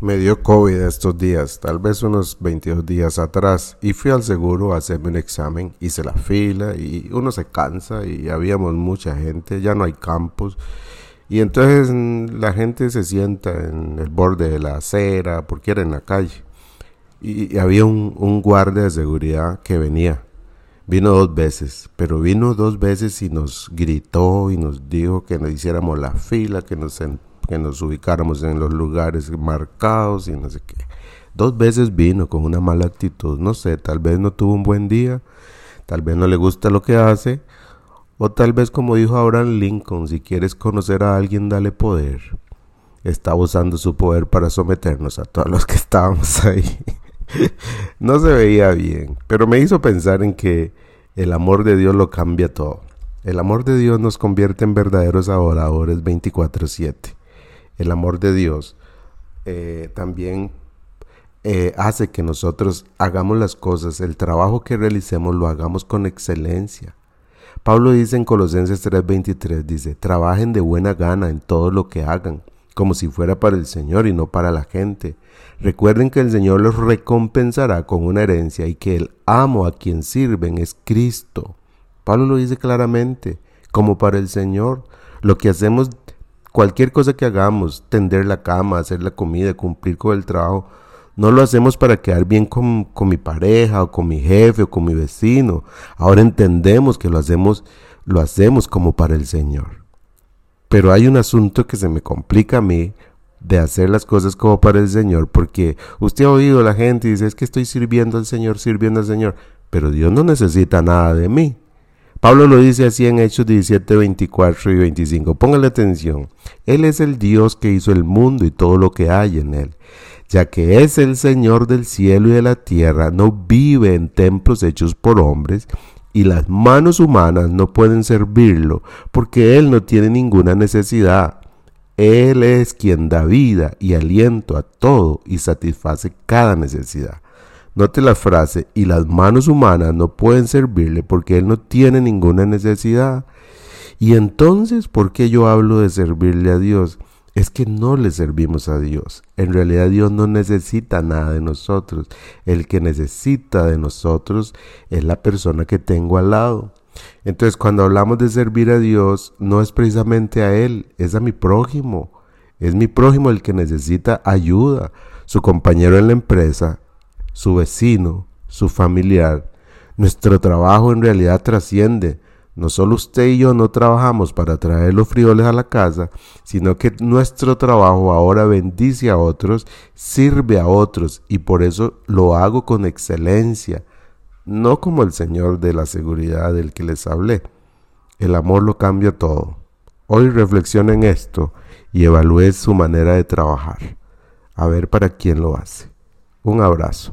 Me dio COVID estos días, tal vez unos 22 días atrás, y fui al seguro a hacerme un examen. Hice la fila y uno se cansa y habíamos mucha gente, ya no hay campos. Y entonces mm, la gente se sienta en el borde de la acera porque era en la calle. Y, había un, un guardia de seguridad que venía. Vino dos veces, pero vino dos veces y nos gritó y nos dijo que nos hiciéramos la fila, que nos sentáramos que nos ubicáramos en los lugares marcados y no sé qué. Dos veces vino con una mala actitud, no sé, tal vez no tuvo un buen día, tal vez no le gusta lo que hace, o tal vez como dijo Abraham Lincoln, si quieres conocer a alguien, dale poder. Estaba usando su poder para someternos a todos los que estábamos ahí. no se veía bien, pero me hizo pensar en que el amor de Dios lo cambia todo. El amor de Dios nos convierte en verdaderos adoradores 24/7 el amor de Dios eh, también eh, hace que nosotros hagamos las cosas, el trabajo que realicemos lo hagamos con excelencia. Pablo dice en Colosenses 3:23, dice, trabajen de buena gana en todo lo que hagan, como si fuera para el Señor y no para la gente. Recuerden que el Señor los recompensará con una herencia y que el amo a quien sirven es Cristo. Pablo lo dice claramente, como para el Señor. Lo que hacemos Cualquier cosa que hagamos, tender la cama, hacer la comida, cumplir con el trabajo, no lo hacemos para quedar bien con, con, mi pareja o con mi jefe o con mi vecino. Ahora entendemos que lo hacemos, lo hacemos como para el Señor. Pero hay un asunto que se me complica a mí de hacer las cosas como para el Señor, porque usted ha oído a la gente y dice, es que estoy sirviendo al Señor, sirviendo al Señor, pero Dios no necesita nada de mí. Pablo lo dice así en Hechos 17, 24 y 25. Póngale atención. Él es el Dios que hizo el mundo y todo lo que hay en él. Ya que es el Señor del cielo y de la tierra, no vive en templos hechos por hombres, y las manos humanas no pueden servirlo, porque Él no tiene ninguna necesidad. Él es quien da vida y aliento a todo y satisface cada necesidad. Note la frase, y las manos humanas no pueden servirle porque Él no tiene ninguna necesidad. Y entonces, ¿por qué yo hablo de servirle a Dios? Es que no le servimos a Dios. En realidad Dios no necesita nada de nosotros. El que necesita de nosotros es la persona que tengo al lado. Entonces cuando hablamos de servir a Dios, no es precisamente a Él, es a mi prójimo. Es mi prójimo el que necesita ayuda. Su compañero en la empresa su vecino, su familiar. Nuestro trabajo en realidad trasciende. No solo usted y yo no trabajamos para traer los frijoles a la casa, sino que nuestro trabajo ahora bendice a otros, sirve a otros y por eso lo hago con excelencia, no como el Señor de la seguridad del que les hablé. El amor lo cambia todo. Hoy reflexione en esto y evalúe su manera de trabajar, a ver para quién lo hace. Un abrazo.